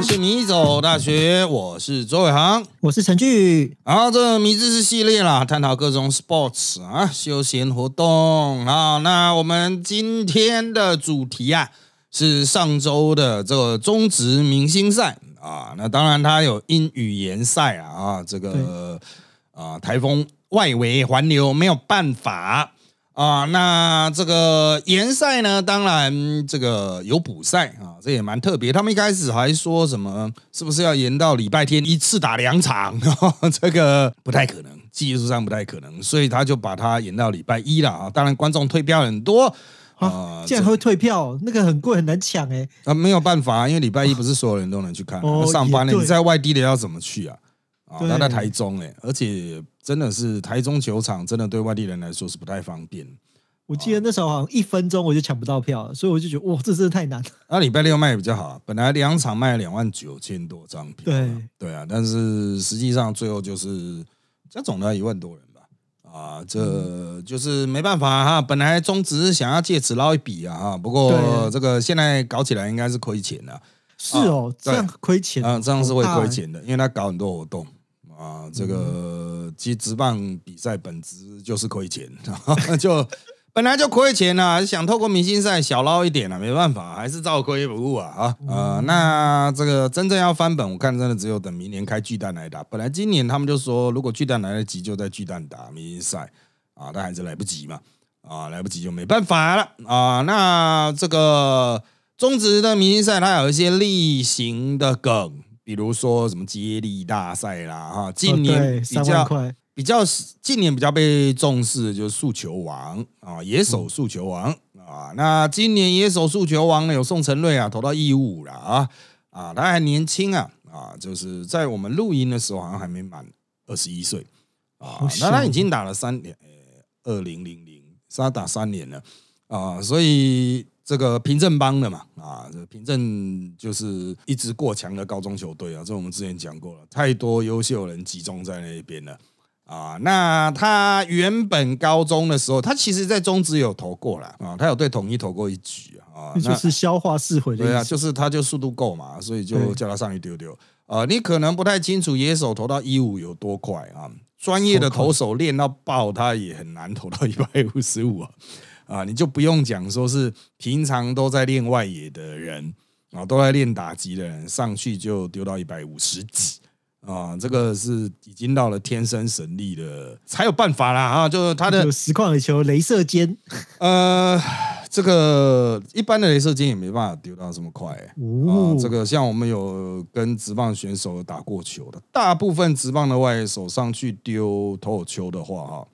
们是米走大学，我是周伟航，我是陈俊。好，这迷知识系列啦，探讨各种 sports 啊，休闲活动啊。那我们今天的主题啊，是上周的这个中职明星赛啊。那当然，它有英语言赛啊，啊，这个啊台风外围环流没有办法。啊，那这个联赛呢？当然，这个有补赛啊，这也蛮特别。他们一开始还说什么，是不是要延到礼拜天一次打两场？这个不太可能，技术上不太可能，所以他就把它延到礼拜一了啊。当然，观众退票很多啊，竟然会退票，那个很贵，很难抢哎。啊，没有办法，因为礼拜一不是所有人都能去看，上班了，你在外地的要怎么去啊？啊，他在台中哎，而且。真的是台中球场，真的对外地人来说是不太方便。我记得那时候好像一分钟我就抢不到票，所以我就觉得哇，这真的太难了。那 礼拜六卖比较好，本来两场卖两万九千多张票，对对啊，但是实际上最后就是这总的一万多人吧。啊，这就是没办法哈。本来中职想要借此捞一笔啊，哈，不过这个现在搞起来应该是亏钱了。是哦，这样亏钱啊，这样是会亏钱的，因为他搞很多活动。啊，这个其实直棒比赛本质就是亏钱，就本来就亏钱啊，想透过明星赛小捞一点啊，没办法，还是照亏不误啊啊！呃，那这个真正要翻本，我看真的只有等明年开巨蛋来打。本来今年他们就说，如果巨蛋来得及，就在巨蛋打明星赛啊，但还是来不及嘛啊，来不及就没办法了啊。那这个中职的明星赛，它有一些例行的梗。比如说什么接力大赛啦，哈，近年比较比较近年比较被重视的就是速球王啊，野手速球王啊。那今年野手速球王呢有宋承瑞啊，投到一五了啊啊，他还年轻啊啊，就是在我们录音的时候好像还没满二十一岁啊，那他已经打了三年，二零零零，他打三年了啊，所以。这个平镇帮的嘛，啊，这平镇就是一支过强的高中球队啊，这我们之前讲过了，太多优秀人集中在那边了啊。那他原本高中的时候，他其实在中职有投过了啊，他有对统一投过一局啊，就是消化式回对啊，就是他就速度够嘛，所以就叫他上去丢丢啊。你可能不太清楚野手投到一五有多快啊，专业的投手练到爆，他也很难投到一百五十五啊。啊，你就不用讲，说是平常都在练外野的人啊，都在练打击的人，上去就丢到一百五十几啊，这个是已经到了天生神力的才有办法啦啊，就是他的实况的球，镭射尖，呃，这个一般的镭射尖也没办法丢到这么快啊。这个像我们有跟直棒选手打过球的，大部分直棒的外野手上去丢投球的话，哈。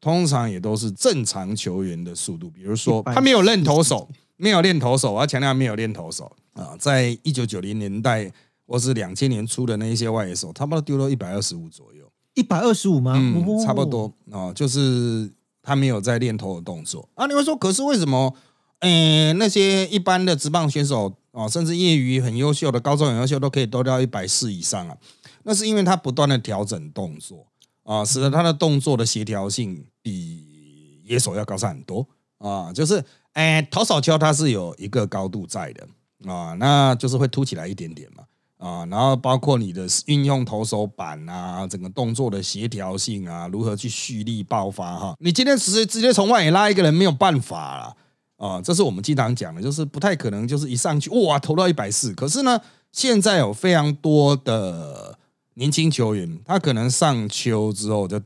通常也都是正常球员的速度，比如说他没有练投手，没有练投手，我要强调没有练投手啊，在一九九零年代或是两千年初的那一些外野手，他把它丢到一百二十五左右，一百二十五吗？嗯，差不多啊，就是他没有在练投的动作啊。你会说，可是为什么？嗯，那些一般的职棒选手啊，甚至业余很优秀的、高中很优秀，都可以丢到一百四以上啊？那是因为他不断的调整动作。啊，使得他的动作的协调性比野手要高上很多啊，就是哎，投手球它是有一个高度在的啊，那就是会凸起来一点点嘛啊，然后包括你的运用投手板啊，整个动作的协调性啊，如何去蓄力爆发哈，你今天直接直接从外野拉一个人没有办法了啊，这是我们经常讲的，就是不太可能，就是一上去哇投到一百四，可是呢，现在有非常多的。年轻球员，他可能上球之后就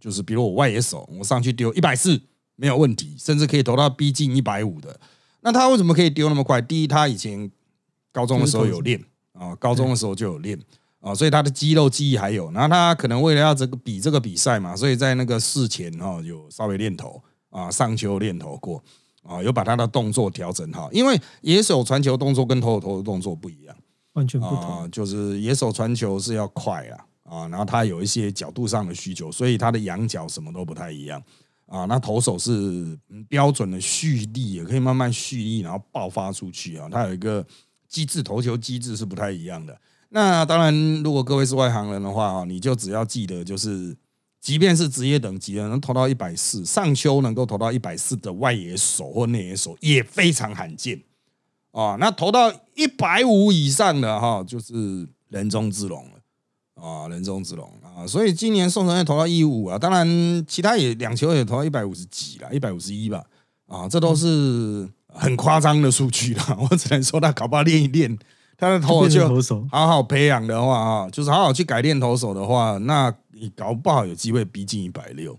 就是，比如我外野手，我上去丢一百四没有问题，甚至可以投到逼近一百五的。那他为什么可以丢那么快？第一，他以前高中的时候有练啊，高中的时候就有练啊，所以他的肌肉记忆还有。然后他可能为了要这个比这个比赛嘛，所以在那个事前哈有稍微练投啊，上球练投过啊，有把他的动作调整好。因为野手传球动作跟投手投的动作不一样。完全不同，就是野手传球是要快啊啊，然后他有一些角度上的需求，所以他的仰角什么都不太一样啊。那投手是标准的蓄力，也可以慢慢蓄力，然后爆发出去啊。他有一个机制，投球机制是不太一样的。那当然，如果各位是外行人的话啊，你就只要记得，就是即便是职业等级的，能投到一百四，上丘能够投到一百四的外野手或内野手也非常罕见。啊，那投到一百五以上的哈，就是人中之龙了啊，人中之龙啊，所以今年宋承宪投到一五啊，当然其他也两球也投到一百五十几了，一百五十一吧，啊，这都是很夸张的数据了，我只能说他搞不好练一练，他的投手好好培养的话啊，就是好好去改练投手的话，那你搞不好有机会逼近一百六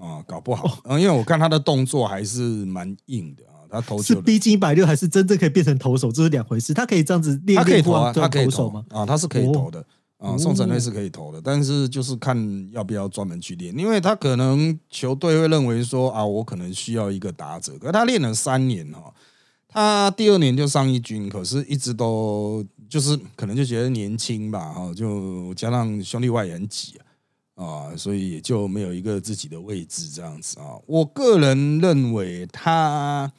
啊，搞不好，嗯，因为我看他的动作还是蛮硬的。他投是逼近一百六，还是真正可以变成投手？这是两回事。他可以这样子练练啊，他可以投吗？啊，他是可以投的啊。宋承瑞是可以投的，但是就是看要不要专门去练，因为他可能球队会认为说啊，我可能需要一个打者。可他练了三年哈，他第二年就上一军，可是一直都就是可能就觉得年轻吧哈，就加上兄弟外援挤啊，所以也就没有一个自己的位置这样子啊。我个人认为他。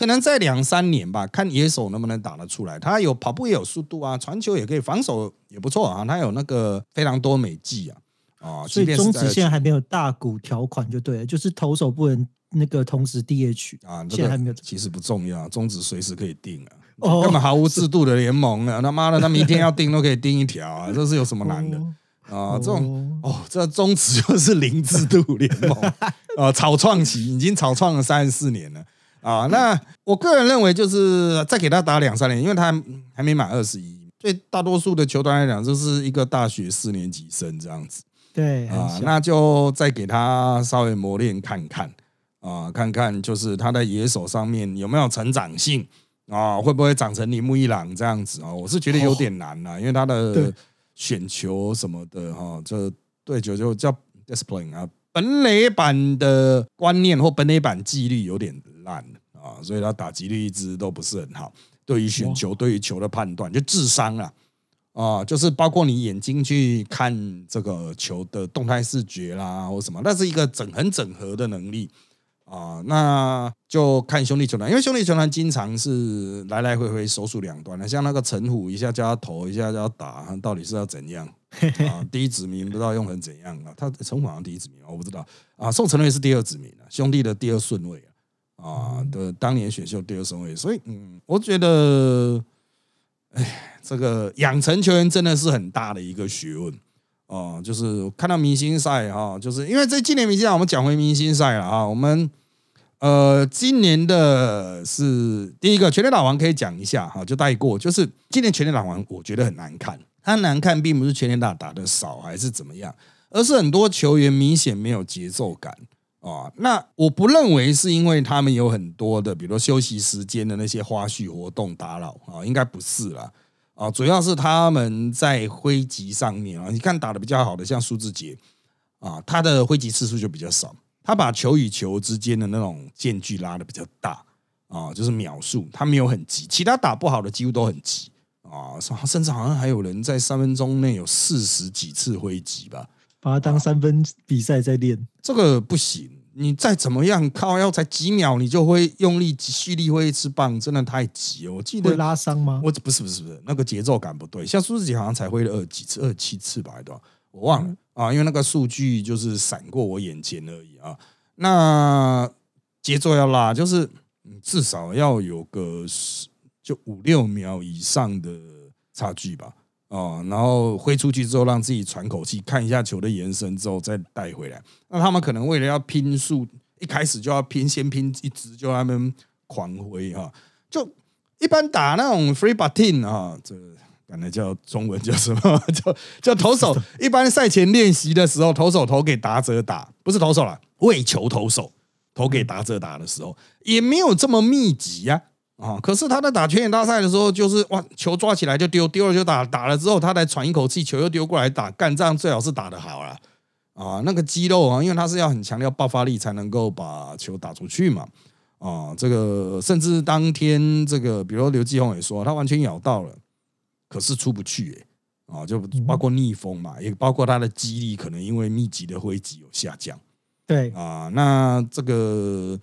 可能在两三年吧，看野手能不能打得出来。他有跑步也有速度啊，传球也可以，防守也不错啊。他有那个非常多美技啊啊！所以中止现在还没有大股条款就对了，就是投手不能那个同时 DH 啊。现在还没有，其实不重要，中止随时可以定啊。哦，根本毫无制度的联盟啊！他妈的，他明天要定都可以定一条啊，这是有什么难的啊？这种哦，这中止就是零制度联盟啊，草创期已经草创了三十四年了。啊，那我个人认为就是再给他打两三年，因为他还没满二十一。对大多数的球团来讲，就是一个大学四年级生这样子。对啊，那就再给他稍微磨练看看啊，看看就是他在野手上面有没有成长性啊，会不会长成铃木一朗这样子啊？我是觉得有点难啊，因为他的选球什么的哈，这对球就叫 discipline 啊，本垒板的观念或本垒板纪律有点。烂啊，所以他打击率一直都不是很好。对于选球、对于球的判断，就智商啊啊，就是包括你眼睛去看这个球的动态视觉啦，或什么，那是一个整很整合的能力啊。那就看兄弟球团，因为兄弟球团经常是来来回回手数两端的，像那个陈虎，一下叫他投，一下叫他打，到底是要怎样 啊？第一指名不知道用成怎样啊？他陈虎好像第一指名，我不知道啊。宋承瑞是第二指名啊，兄弟的第二顺位。啊的当年选秀第二顺位，所以嗯，我觉得，哎，这个养成球员真的是很大的一个学问哦。就是看到明星赛哈，就是因为这今年明星赛，我们讲回明星赛了啊。我们呃，今年的是第一个全垒打王可以讲一下哈，就带过。就是今年全垒打王，我觉得很难看。他难看，并不是全垒打打的少还是怎么样，而是很多球员明显没有节奏感。啊，那我不认为是因为他们有很多的，比如休息时间的那些花絮活动打扰啊，应该不是啦。啊，主要是他们在挥击上面啊，你看打的比较好的像苏志杰啊，他的挥击次数就比较少，他把球与球之间的那种间距拉的比较大啊，就是秒数他没有很急，其他打不好的几乎都很急啊，甚至好像还有人在三分钟内有四十几次挥击吧。把它当三分比赛在练，这个不行。你再怎么样靠，要才几秒，你就会用力蓄力挥一次棒，真的太急了。我记得会拉伤吗？我不是不是不是，那个节奏感不对。像苏志杰好像才挥了二几次，二七次吧，还多少？我忘了啊，因为那个数据就是闪过我眼前而已啊。那节奏要拉，就是至少要有个就五六秒以上的差距吧。哦，然后挥出去之后，让自己喘口气，看一下球的延伸之后再带回来。那他们可能为了要拼速，一开始就要拼，先拼一直就他们狂挥哈。就一般打那种 free batting 啊，这刚才叫中文叫什么？叫叫投手。一般赛前练习的时候，投手投给打者打，不是投手了，为球投手投给打者打的时候，也没有这么密集呀。可是他在打全垒大赛的时候，就是哇，球抓起来就丢，丢了就打，打了之后他才喘一口气，球又丢过来打，干仗最好是打得好了啊！那个肌肉啊，因为他是要很强调爆发力才能够把球打出去嘛啊！这个甚至当天这个，比如刘继宏也说，他完全咬到了，可是出不去哎啊！就包括逆风嘛，也包括他的肌力可能因为密集的挥击有下降。对啊，那这个。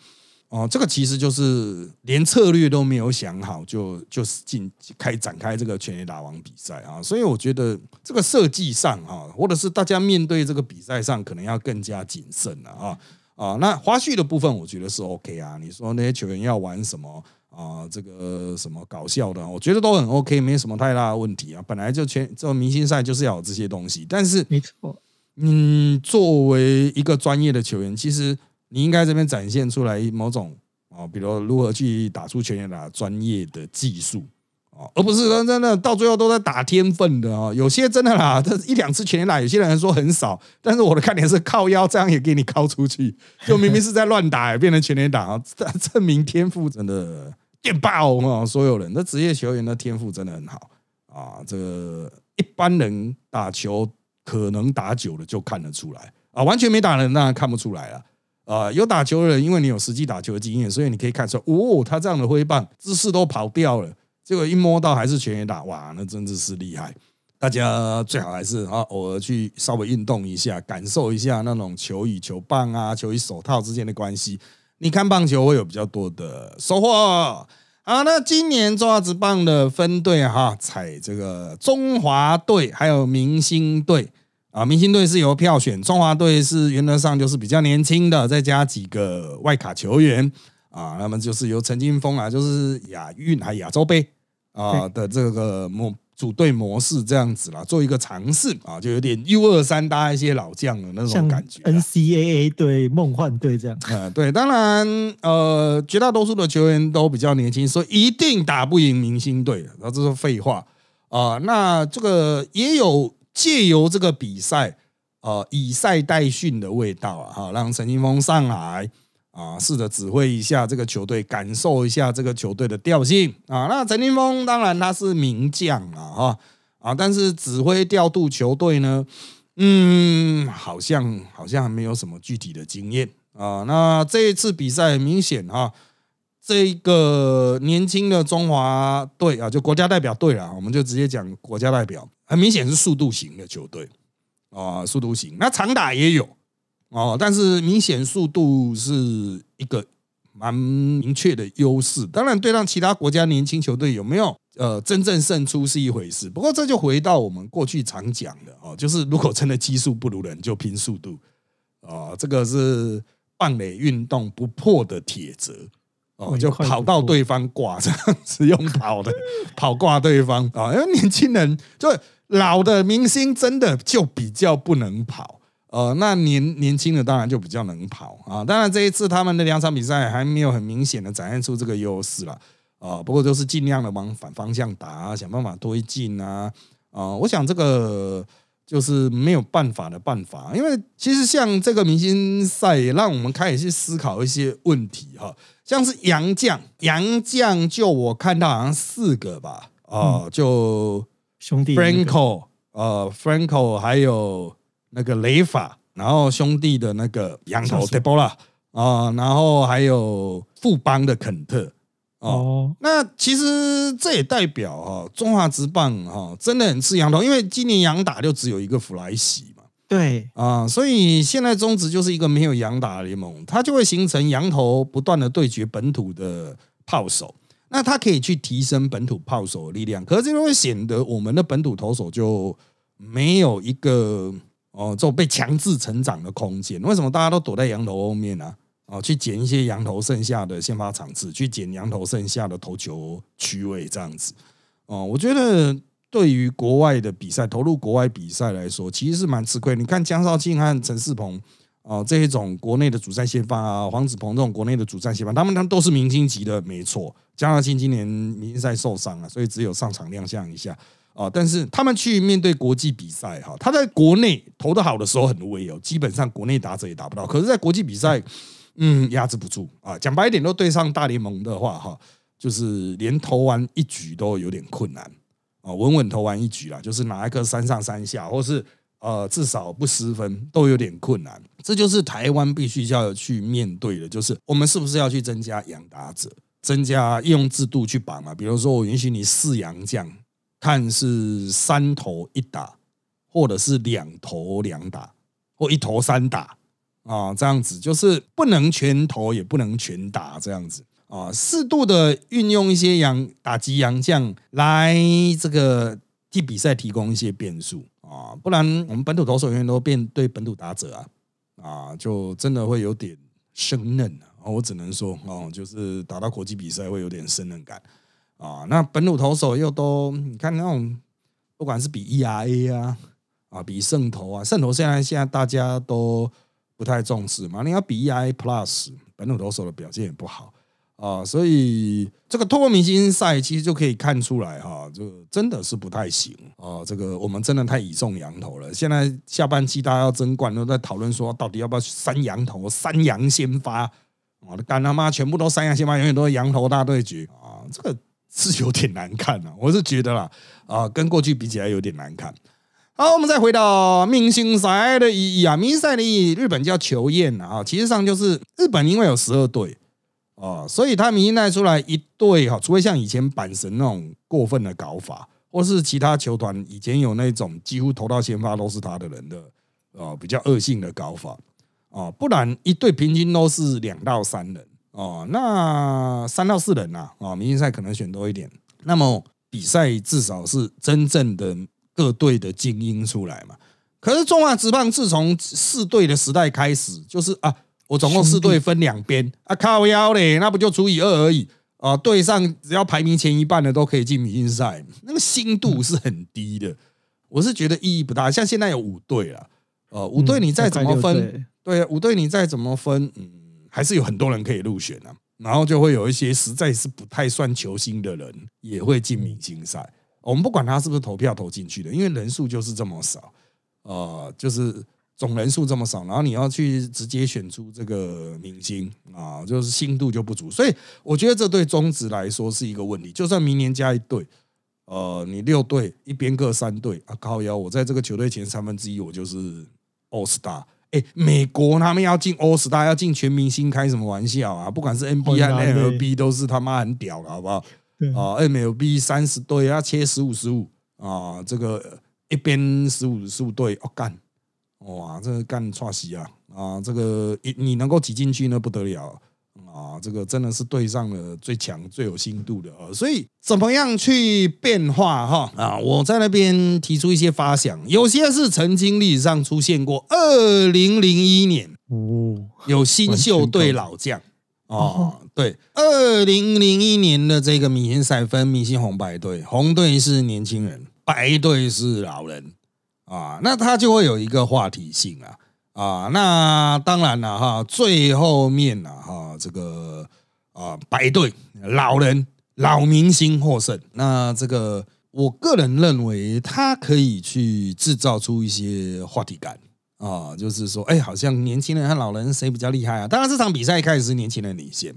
哦，这个其实就是连策略都没有想好，就就是进开展开这个全垒打王比赛啊，所以我觉得这个设计上啊，或者是大家面对这个比赛上，可能要更加谨慎了啊啊。那花絮的部分，我觉得是 OK 啊。你说那些球员要玩什么啊，这个什么搞笑的，我觉得都很 OK，没什么太大的问题啊。本来就全这明星赛就是要有这些东西，但是没错，嗯，作为一个专业的球员，其实你应该这边展现出来某种啊，比如如何去打出全垒打专业的技术啊。而不是真的到最后都在打天分的哦，有些真的啦，这一两次全垒打，有些人说很少，但是我的看点是靠腰这样也给你靠出去，就明明是在乱打，变成全垒打啊，证明天赋真的电爆啊！所有人，那职业球员的天赋真的很好啊，这个一般人打球可能打久了就看得出来啊，完全没打人当然看不出来了啊，有打球的人，因为你有实际打球的经验，所以你可以看出，哦，他这样的挥棒姿势都跑掉了。结果一摸到还是全员打，哇，那真的是厉害！大家最好还是啊，偶尔去稍微运动一下，感受一下那种球与球棒啊、球与手套之间的关系。你看棒球会有比较多的收获。好，那今年中华职棒的分队哈，采这个中华队还有明星队啊，明星队是由票选，中华队是原则上就是比较年轻的，再加几个外卡球员啊，那么就是由陈金峰啊，就是亚运还亚洲杯。啊的这个模组队模式这样子啦，做一个尝试啊，就有点 U 二三搭一些老将的那种感觉，NCAA 对梦幻队这样。啊，对，当然呃，绝大多数的球员都比较年轻，所以一定打不赢明星队，然后这是废话啊。那这个也有借由这个比赛，呃，以赛代训的味道啊，哈，让陈金峰上来。啊，试着指挥一下这个球队，感受一下这个球队的调性啊。那陈金峰当然他是名将啊，哈啊，但是指挥调度球队呢，嗯，好像好像还没有什么具体的经验啊。那这一次比赛很明显啊，这个年轻的中华队啊，就国家代表队啊，我们就直接讲国家代表，很明显是速度型的球队啊，速度型。那长打也有。哦，但是明显速度是一个蛮明确的优势。当然，对让其他国家年轻球队有没有呃真正胜出是一回事。不过，这就回到我们过去常讲的哦，就是如果真的技术不如人，就拼速度啊。这个是棒垒运动不破的铁则哦，就跑到对方挂这样子用跑的 跑挂对方啊。因为年轻人就老的明星真的就比较不能跑。呃，那年年轻的当然就比较能跑啊。当然这一次他们的两场比赛还没有很明显的展现出这个优势了啊。不过就是尽量的往反方向打，想办法推进啊啊。我想这个就是没有办法的办法，因为其实像这个明星赛也让我们开始去思考一些问题哈。像是杨将，杨将就我看到好像四个吧。啊，就兄弟 Franco 呃 Franco 还有。那个雷法，然后兄弟的那个羊头 Debola 啊，然后还有富邦的肯特哦。那其实这也代表哈中华职棒哈真的很吃羊头，因为今年羊打就只有一个弗莱西嘛。对啊，所以现在中职就是一个没有羊打的联盟，它就会形成羊头不断的对决本土的炮手，那它可以去提升本土炮手的力量，可是这会显得我们的本土投手就没有一个。哦，这种被强制成长的空间，为什么大家都躲在羊头后面呢？哦，去捡一些羊头剩下的先发场次，去捡羊头剩下的投球区位，这样子。哦，我觉得对于国外的比赛，投入国外比赛来说，其实是蛮吃亏。你看江少庆和陈世鹏，哦，这一种国内的主战先发啊，黄子鹏这种国内的主战先发，他们他们都是明星级的，没错。江少庆今年明星赛受伤了，所以只有上场亮相一下。啊！但是他们去面对国际比赛哈，他在国内投的好的时候很威哦，基本上国内打者也打不到。可是，在国际比赛，嗯，压制不住啊。讲白一点，都对上大联盟的话哈，就是连投完一局都有点困难啊，稳稳投完一局啦，就是拿一个三上三下，或是呃至少不失分都有点困难。这就是台湾必须要去面对的，就是我们是不是要去增加养打者，增加用制度去绑嘛？比如说，我允许你四洋将。看是三投一打，或者是两投两打，或一投三打啊，这样子就是不能全投，也不能全打，这样子。啊，适度的运用一些洋打击洋将来这个替比赛提供一些变数。啊，不然我们本土投手员都变对本土打者啊。啊，就真的会有点生嫩啊。我只能说哦，就是打到国际比赛会有点生嫩感。啊。那本土投手又都你看那种，不管是比 ERA 啊啊，比胜投啊，胜投现在现在大家都不太重视嘛。你要比 E I Plus，本土投手的表现也不好。啊，所以这个透过明星赛其实就可以看出来哈，就真的是不太行啊。这个我们真的太倚重羊头了。现在下半期大家要争冠，都在讨论说到底要不要三羊头、三羊先发。我的干他妈，全部都三羊先发，永远都是羊头大对决啊！这个是有点难看啊，我是觉得啦，啊，跟过去比起来有点难看。好，我们再回到明星赛的意义啊，明星赛的意义，日本叫球宴啊，其实上就是日本因为有十二队。哦，所以他明星赛出来一队哈，除非像以前阪神那种过分的搞法，或是其他球团以前有那种几乎投到先发都是他的人的，哦，比较恶性的搞法，哦，不然一队平均都是两到三人，哦，那三到四人呐，啊，明星赛可能选多一点，那么比赛至少是真正的各队的精英出来嘛。可是中华职棒自从四队的时代开始，就是啊。我总共四队分两边啊，靠腰嘞，那不就除以二而已啊？队上只要排名前一半的都可以进明星赛，那个心度是很低的。我是觉得意义不大。像现在有五队了，呃，五队你再怎么分，对，五队你再怎么分，嗯，还是有很多人可以入选啊。然后就会有一些实在是不太算球星的人也会进明星赛。我们不管他是不是投票投进去的，因为人数就是这么少，呃，就是。总人数这么少，然后你要去直接选出这个明星啊，就是心度就不足，所以我觉得这对中职来说是一个问题。就算明年加一队，呃，你六队一边各三队啊，靠腰，我在这个球队前三分之一，我就是 All Star。哎，美国他们要进 All Star，要进全明星，开什么玩笑啊？不管是 NBA、MLB 都是他妈很屌的，好不好？啊，MLB 三十队要切十五十五啊，这个一边十五十五队，哦干。哇，这个干串西啊啊！这个你你能够挤进去呢，不得了啊！这个真的是对上了最强、最有心度的啊！所以怎么样去变化哈啊？我在那边提出一些发想，有些是曾经历史上出现过。二零零一年哦，有新秀对老将哦，对，二零零一年的这个明星赛分明星红白队，红队是年轻人，白队是老人。啊，那他就会有一个话题性啊。啊，那当然了哈，最后面呢哈，这个啊白队老人老明星获胜，那这个我个人认为他可以去制造出一些话题感啊，就是说，哎，好像年轻人和老人谁比较厉害啊？当然这场比赛一开始是年轻人领先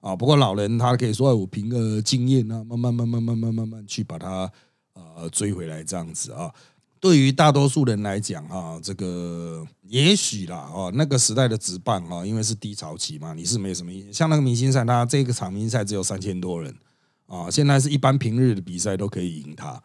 啊，不过老人他可以说我凭个经验啊，慢慢慢慢慢慢慢慢去把他呃追回来这样子啊。对于大多数人来讲，哈，这个也许啦，哦，那个时代的直棒啊，因为是低潮期嘛，你是没什么意像那个明星赛，他这个场明星赛只有三千多人啊，现在是一般平日的比赛都可以赢他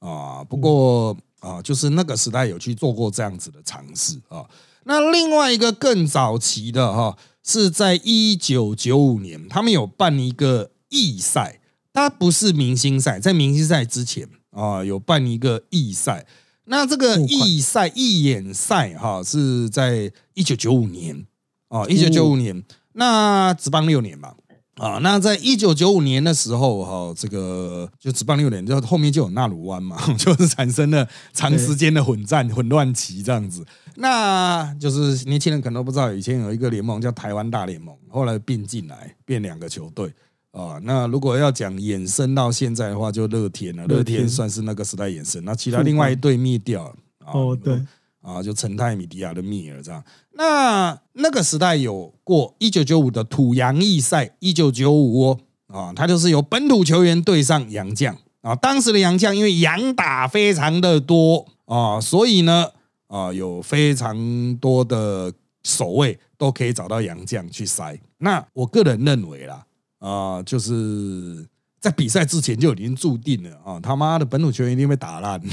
啊。不过啊，就是那个时代有去做过这样子的尝试啊。那另外一个更早期的哈，是在一九九五年，他们有办一个义赛，它不是明星赛，在明星赛之前啊，有办一个义赛。那这个义赛义演赛哈是在一九九五年啊，一九九五年，那只办六年嘛啊，那在一九九五年的时候哈，这个就只办六年，就后面就有纳鲁湾嘛，就是产生了长时间的混战混乱期这样子。那就是年轻人可能都不知道，以前有一个联盟叫台湾大联盟，后来并进来变两个球队。啊，那如果要讲衍生到现在的话，就乐天了。乐天算是那个时代衍生，那其他另外一队灭掉了。哦，对，啊，就陈泰米迪亚的灭了这样。那那个时代有过一九九五的土洋义赛，一九九五啊，它就是由本土球员对上洋将啊。当时的洋将因为洋打非常的多啊，所以呢啊，有非常多的守卫都可以找到洋将去塞。那我个人认为啦。啊，就是在比赛之前就已经注定了啊！他妈的本土球员一定被打烂，的，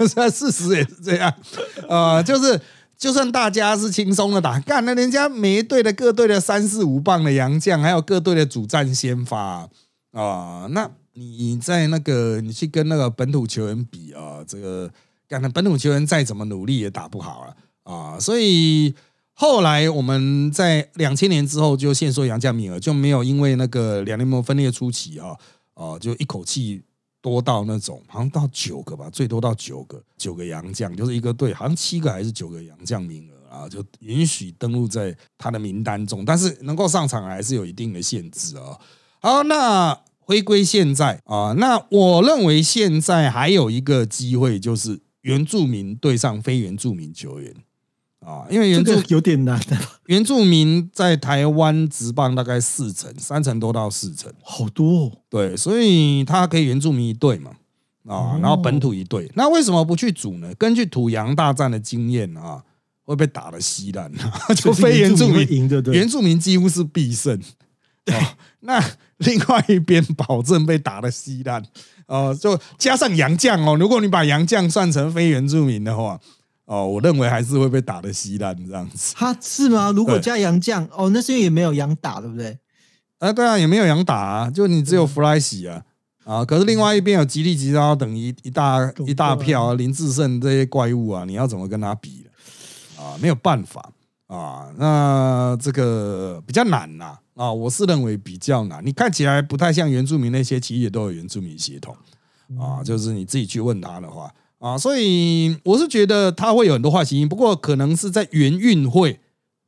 现在事实也是这样啊！就是就算大家是轻松的打，干那人家每一队的各队的三四五棒的洋将，还有各队的主战先发啊，那你在那个你去跟那个本土球员比啊，这个干的本土球员再怎么努力也打不好了啊！所以后来我们在两千年之后就限缩洋将名额，就没有因为那个两联盟分裂初期啊，啊就一口气多到那种好像到九个吧，最多到九个，九个洋将，就是一个队好像七个还是九个洋将名额啊，就允许登录在他的名单中，但是能够上场还是有一定的限制啊。好，那回归现在啊，那我认为现在还有一个机会就是原住民对上非原住民球员。啊，因为原住有点难的，原住民在台湾直棒大概四成，三成多到四成，好多。哦。对，所以他可以原住民一队嘛，啊，然后本土一队。那为什么不去组呢？根据土洋大战的经验啊，会被打的稀烂，就非原住民赢的，原住民几乎是必胜。啊，那 另外一边保证被打的稀烂，哦，就加上洋将哦，如果你把洋将算成非原住民的话。哦，我认为还是会被打的稀烂这样子。哈是吗？如果加洋将，哦，那是因为也没有洋打，对不对？啊，对啊，也没有洋打啊，就你只有弗莱喜啊啊！可是另外一边有吉利吉刀等一一大一大票林志胜这些怪物啊，你要怎么跟他比啊，没有办法啊。那这个比较难呐啊，我是认为比较难。你看起来不太像原住民那些，其实也都有原住民血统啊。就是你自己去问他的话。啊，所以我是觉得他会有很多话题，不过可能是在元运会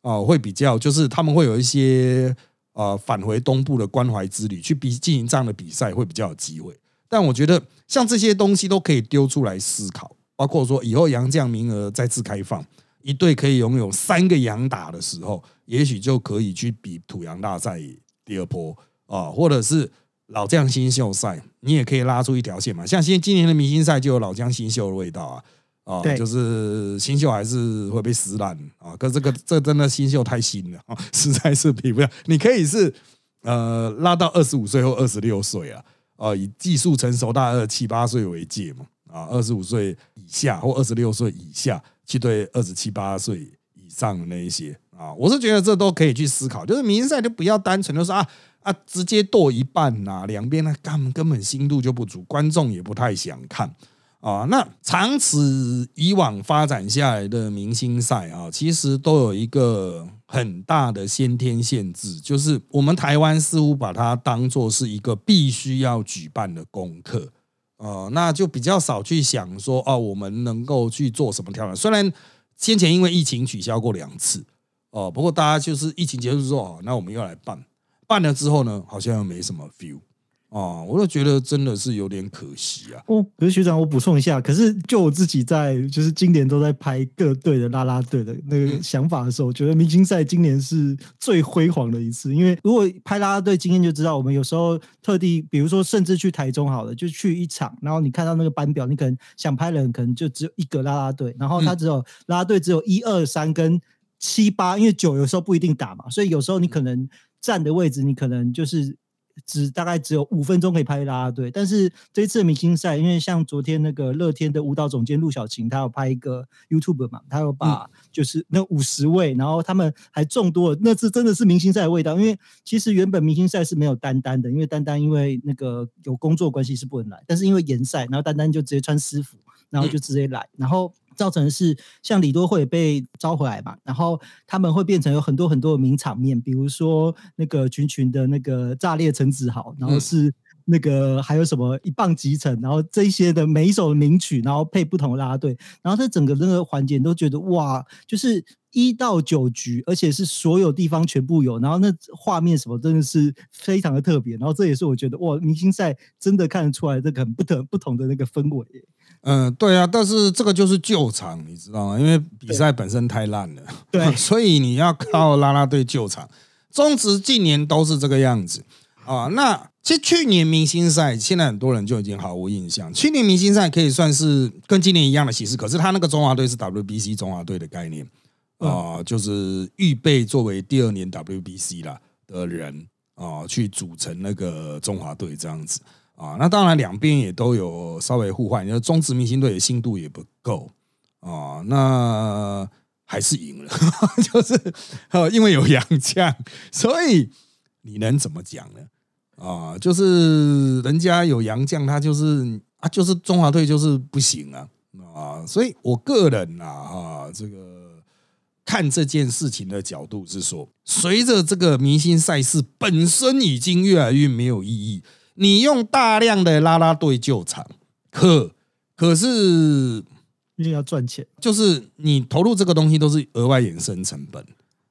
啊，会比较就是他们会有一些呃返回东部的关怀之旅去比进行这样的比赛会比较有机会。但我觉得像这些东西都可以丢出来思考，包括说以后洋将名额再次开放，一队可以拥有三个洋打的时候，也许就可以去比土洋大赛第二波啊，或者是。老将新秀赛，你也可以拉出一条线嘛。像现今年的明星赛就有老将新秀的味道啊，啊，就是新秀还是会被撕烂啊。可这个这真的新秀太新了啊，实在是比不了。你可以是呃拉到二十五岁或二十六岁啊，啊，以技术成熟大二七八岁为界嘛，啊，二十五岁以下或二十六岁以下去对二十七八岁以上的那一些啊，我是觉得这都可以去思考。就是明星赛就不要单纯的说啊。啊，直接剁一半呐，两边呢根根本心度就不足，观众也不太想看啊。那长此以往发展下来的明星赛啊，其实都有一个很大的先天限制，就是我们台湾似乎把它当做是一个必须要举办的功课呃，那就比较少去想说哦，我们能够去做什么调整。虽然先前因为疫情取消过两次哦，不过大家就是疫情结束之后，那我们又来办。办了之后呢，好像又没什么 feel 啊，我就觉得真的是有点可惜啊。哦，可是学长，我补充一下，可是就我自己在就是今年都在拍各队的拉拉队的那个想法的时候，我觉得明星赛今年是最辉煌的一次。因为如果拍拉拉队，今天就知道我们有时候特地，比如说甚至去台中好了，就去一场，然后你看到那个班表，你可能想拍人可能就只有一个拉拉队，然后他只有拉拉队只有一二三跟七八，因为九有时候不一定打嘛，所以有时候你可能。站的位置，你可能就是只大概只有五分钟可以拍拉拉队。但是这一次明星赛，因为像昨天那个乐天的舞蹈总监陆小琴，他有拍一个 YouTube 嘛，他有把就是那五十位，然后他们还众多，那次真的是明星赛的味道。因为其实原本明星赛是没有丹丹的，因为丹丹因为那个有工作关系是不能来，但是因为延赛，然后丹丹就直接穿私服，然后就直接来，然后。造成是像李多会被招回来嘛，然后他们会变成有很多很多的名场面，比如说那个群群的那个炸裂陈子豪，然后是那个还有什么一棒集成，然后这些的每一首名曲，然后配不同的拉队，然后在整个那个环节都觉得哇，就是一到九局，而且是所有地方全部有，然后那画面什么真的是非常的特别，然后这也是我觉得哇，明星赛真的看得出来这个很不同不同的那个氛围。嗯，对啊，但是这个就是救场，你知道吗？因为比赛本身太烂了，对，所以你要靠拉拉队救场。中职近年都是这个样子啊。那其实去年明星赛，现在很多人就已经毫无印象。去年明星赛可以算是跟今年一样的形式，可是他那个中华队是 WBC 中华队的概念啊，就是预备作为第二年 WBC 啦的人啊，去组成那个中华队这样子。啊，那当然两边也都有稍微互换，因为中职明星队的信度也不够啊，那还是赢了，就是，因为有洋将，所以你能怎么讲呢？啊，就是人家有洋将，他就是啊，就是中华队就是不行啊啊，所以我个人呐啊，这个看这件事情的角度是说，随着这个明星赛事本身已经越来越没有意义，你用大量的拉拉队救场，可可是毕竟要赚钱，就是你投入这个东西都是额外衍生成本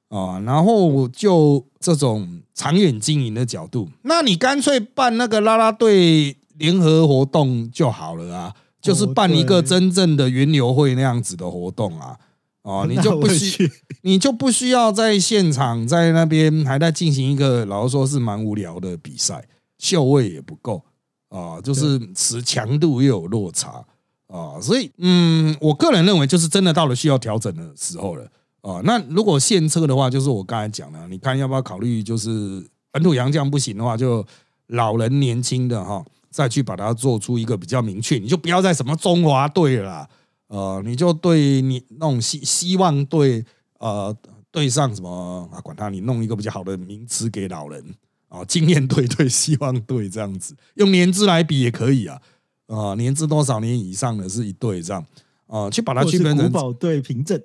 啊。然后就这种长远经营的角度，那你干脆办那个拉拉队联合活动就好了啊，就是办一个真正的云流会那样子的活动啊。哦，你就不需，你就不需要在现场在那边还在进行一个，老实说是蛮无聊的比赛，秀位也不够啊，就是持强度又有落差啊，所以嗯，我个人认为就是真的到了需要调整的时候了啊。那如果现车的话，就是我刚才讲的，你看要不要考虑，就是本土洋将不行的话，就老人年轻的哈，再去把它做出一个比较明确，你就不要再什么中华队了。呃，你就对你那种希希望对呃对上什么啊？管他，你弄一个比较好的名词给老人啊，经验队对 希望队这样子，用年资来比也可以啊。啊，年资多少年以上的是一队这样啊，去把它区分成古堡队凭证。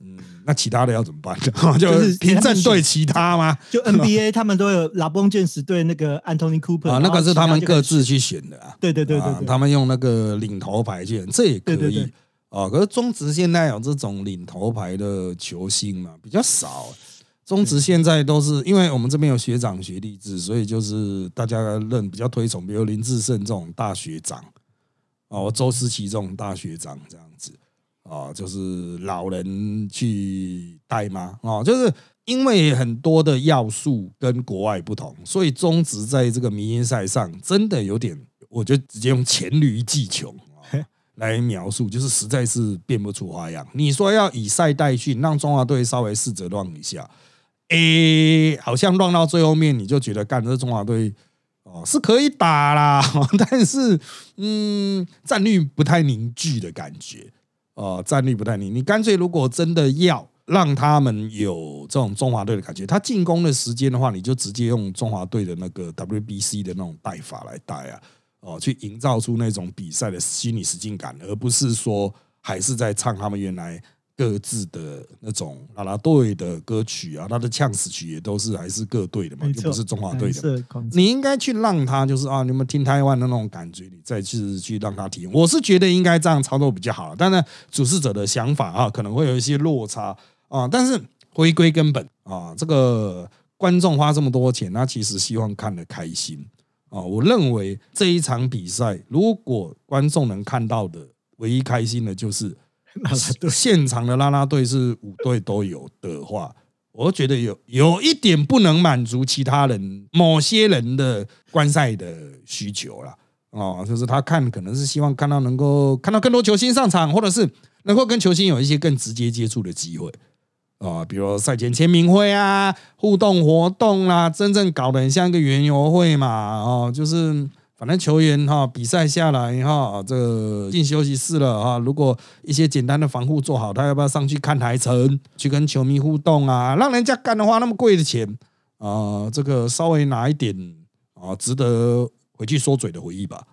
嗯，那其他的要怎么办？就是凭证对其他吗？就 NBA 他们都有拉崩剑士对那个 Anthony Cooper 啊，那个是他们各自去选的啊。对对对对，他们用那个领头牌去选，这也可以。啊，可是中职现在有这种领头牌的球星嘛，比较少。中职现在都是因为我们这边有学长学弟制，所以就是大家认比较推崇，比如林志胜这种大学长，哦，周思齐这种大学长这样子，啊，就是老人去带吗？哦，就是因为很多的要素跟国外不同，所以中职在这个民营赛上真的有点，我就直接用黔驴技穷。来描述，就是实在是变不出花样。你说要以赛代训，让中华队稍微试着乱一下，诶，好像乱到最后面，你就觉得干这中华队哦是可以打啦，但是嗯，战力不太凝聚的感觉哦，战力不太凝。你干脆如果真的要让他们有这种中华队的感觉，他进攻的时间的话，你就直接用中华队的那个 WBC 的那种带法来带啊。哦，去营造出那种比赛的心理实境感，而不是说还是在唱他们原来各自的那种啦啦队的歌曲啊，他的呛死曲也都是还是各队的嘛，就不是中华队的。你应该去让他就是啊，你们听台湾的那种感觉，你再去去让他体验。我是觉得应该这样操作比较好，但是主事者的想法啊，可能会有一些落差啊。但是回归根本啊，这个观众花这么多钱，他其实希望看得开心。啊，我认为这一场比赛，如果观众能看到的唯一开心的就是 现场的啦啦队是五队都有的话，我觉得有有一点不能满足其他人某些人的观赛的需求了。哦，就是他看可能是希望看到能够看到更多球星上场，或者是能够跟球星有一些更直接接触的机会。啊，比如赛前签名会啊，互动活动啦，真正搞得很像一个园游会嘛，哦，就是反正球员哈比赛下来哈，这个进休息室了啊，如果一些简单的防护做好，他要不要上去看台城，去跟球迷互动啊？让人家干的话那么贵的钱啊，这个稍微拿一点啊，值得回去说嘴的回忆吧。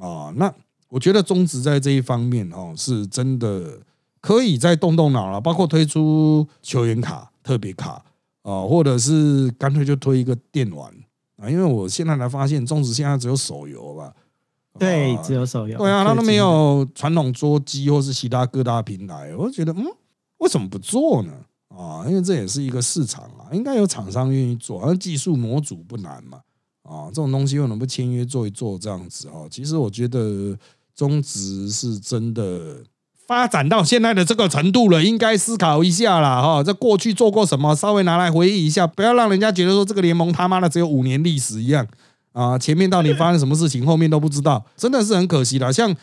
啊，那我觉得中职在这一方面哦，是真的。可以再动动脑了，包括推出球员卡、特别卡啊，或者是干脆就推一个电玩啊。因为我现在才发现，中职现在只有手游吧？对，只有手游。对啊，他都没有传统桌机或是其他各大平台。我就觉得，嗯，为什么不做呢？啊，因为这也是一个市场啊，应该有厂商愿意做，而技术模组不难嘛。啊，这种东西又能不签约做一做这样子啊？其实我觉得中职是真的。发展到现在的这个程度了，应该思考一下了哈。在过去做过什么，稍微拿来回忆一下，不要让人家觉得说这个联盟他妈的只有五年历史一样啊。前面到底发生什么事情，后面都不知道，真的是很可惜的。像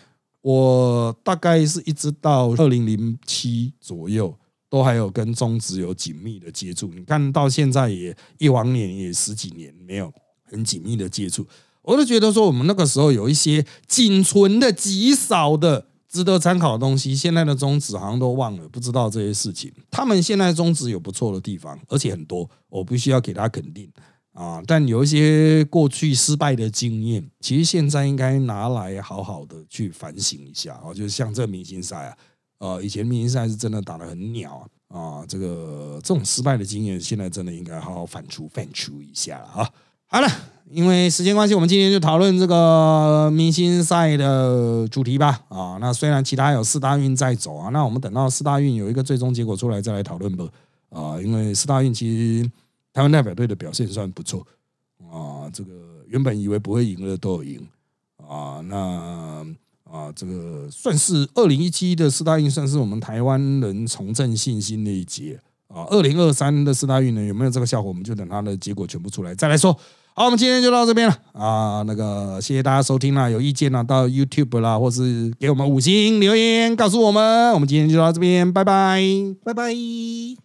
我大概是一直到二零零七左右，都还有跟中职有紧密的接触。你看到现在也一往年也十几年没有很紧密的接触，我就觉得说我们那个时候有一些仅存的极少的。值得参考的东西，现在的宗旨好像都忘了，不知道这些事情。他们现在宗旨有不错的地方，而且很多，我必须要给他肯定啊。但有一些过去失败的经验，其实现在应该拿来好好的去反省一下啊。就是像这明星赛啊，呃，以前明星赛是真的打得很鸟啊，啊，这个这种失败的经验，现在真的应该好好反刍反刍一下了啊。好了，因为时间关系，我们今天就讨论这个明星赛的主题吧。啊，那虽然其他有四大运在走啊，那我们等到四大运有一个最终结果出来再来讨论吧。啊，因为四大运其实台湾代表队的表现算不错啊，这个原本以为不会赢的都有赢啊，那。啊，这个算是二零一七的四大运，算是我们台湾人重振信心的一节啊。二零二三的四大运呢，有没有这个效果？我们就等它的结果全部出来再来说。好，我们今天就到这边了啊。那个，谢谢大家收听啦，有意见呢，到 YouTube 啦，或是给我们五星留言告诉我们。我们今天就到这边，拜拜，拜拜。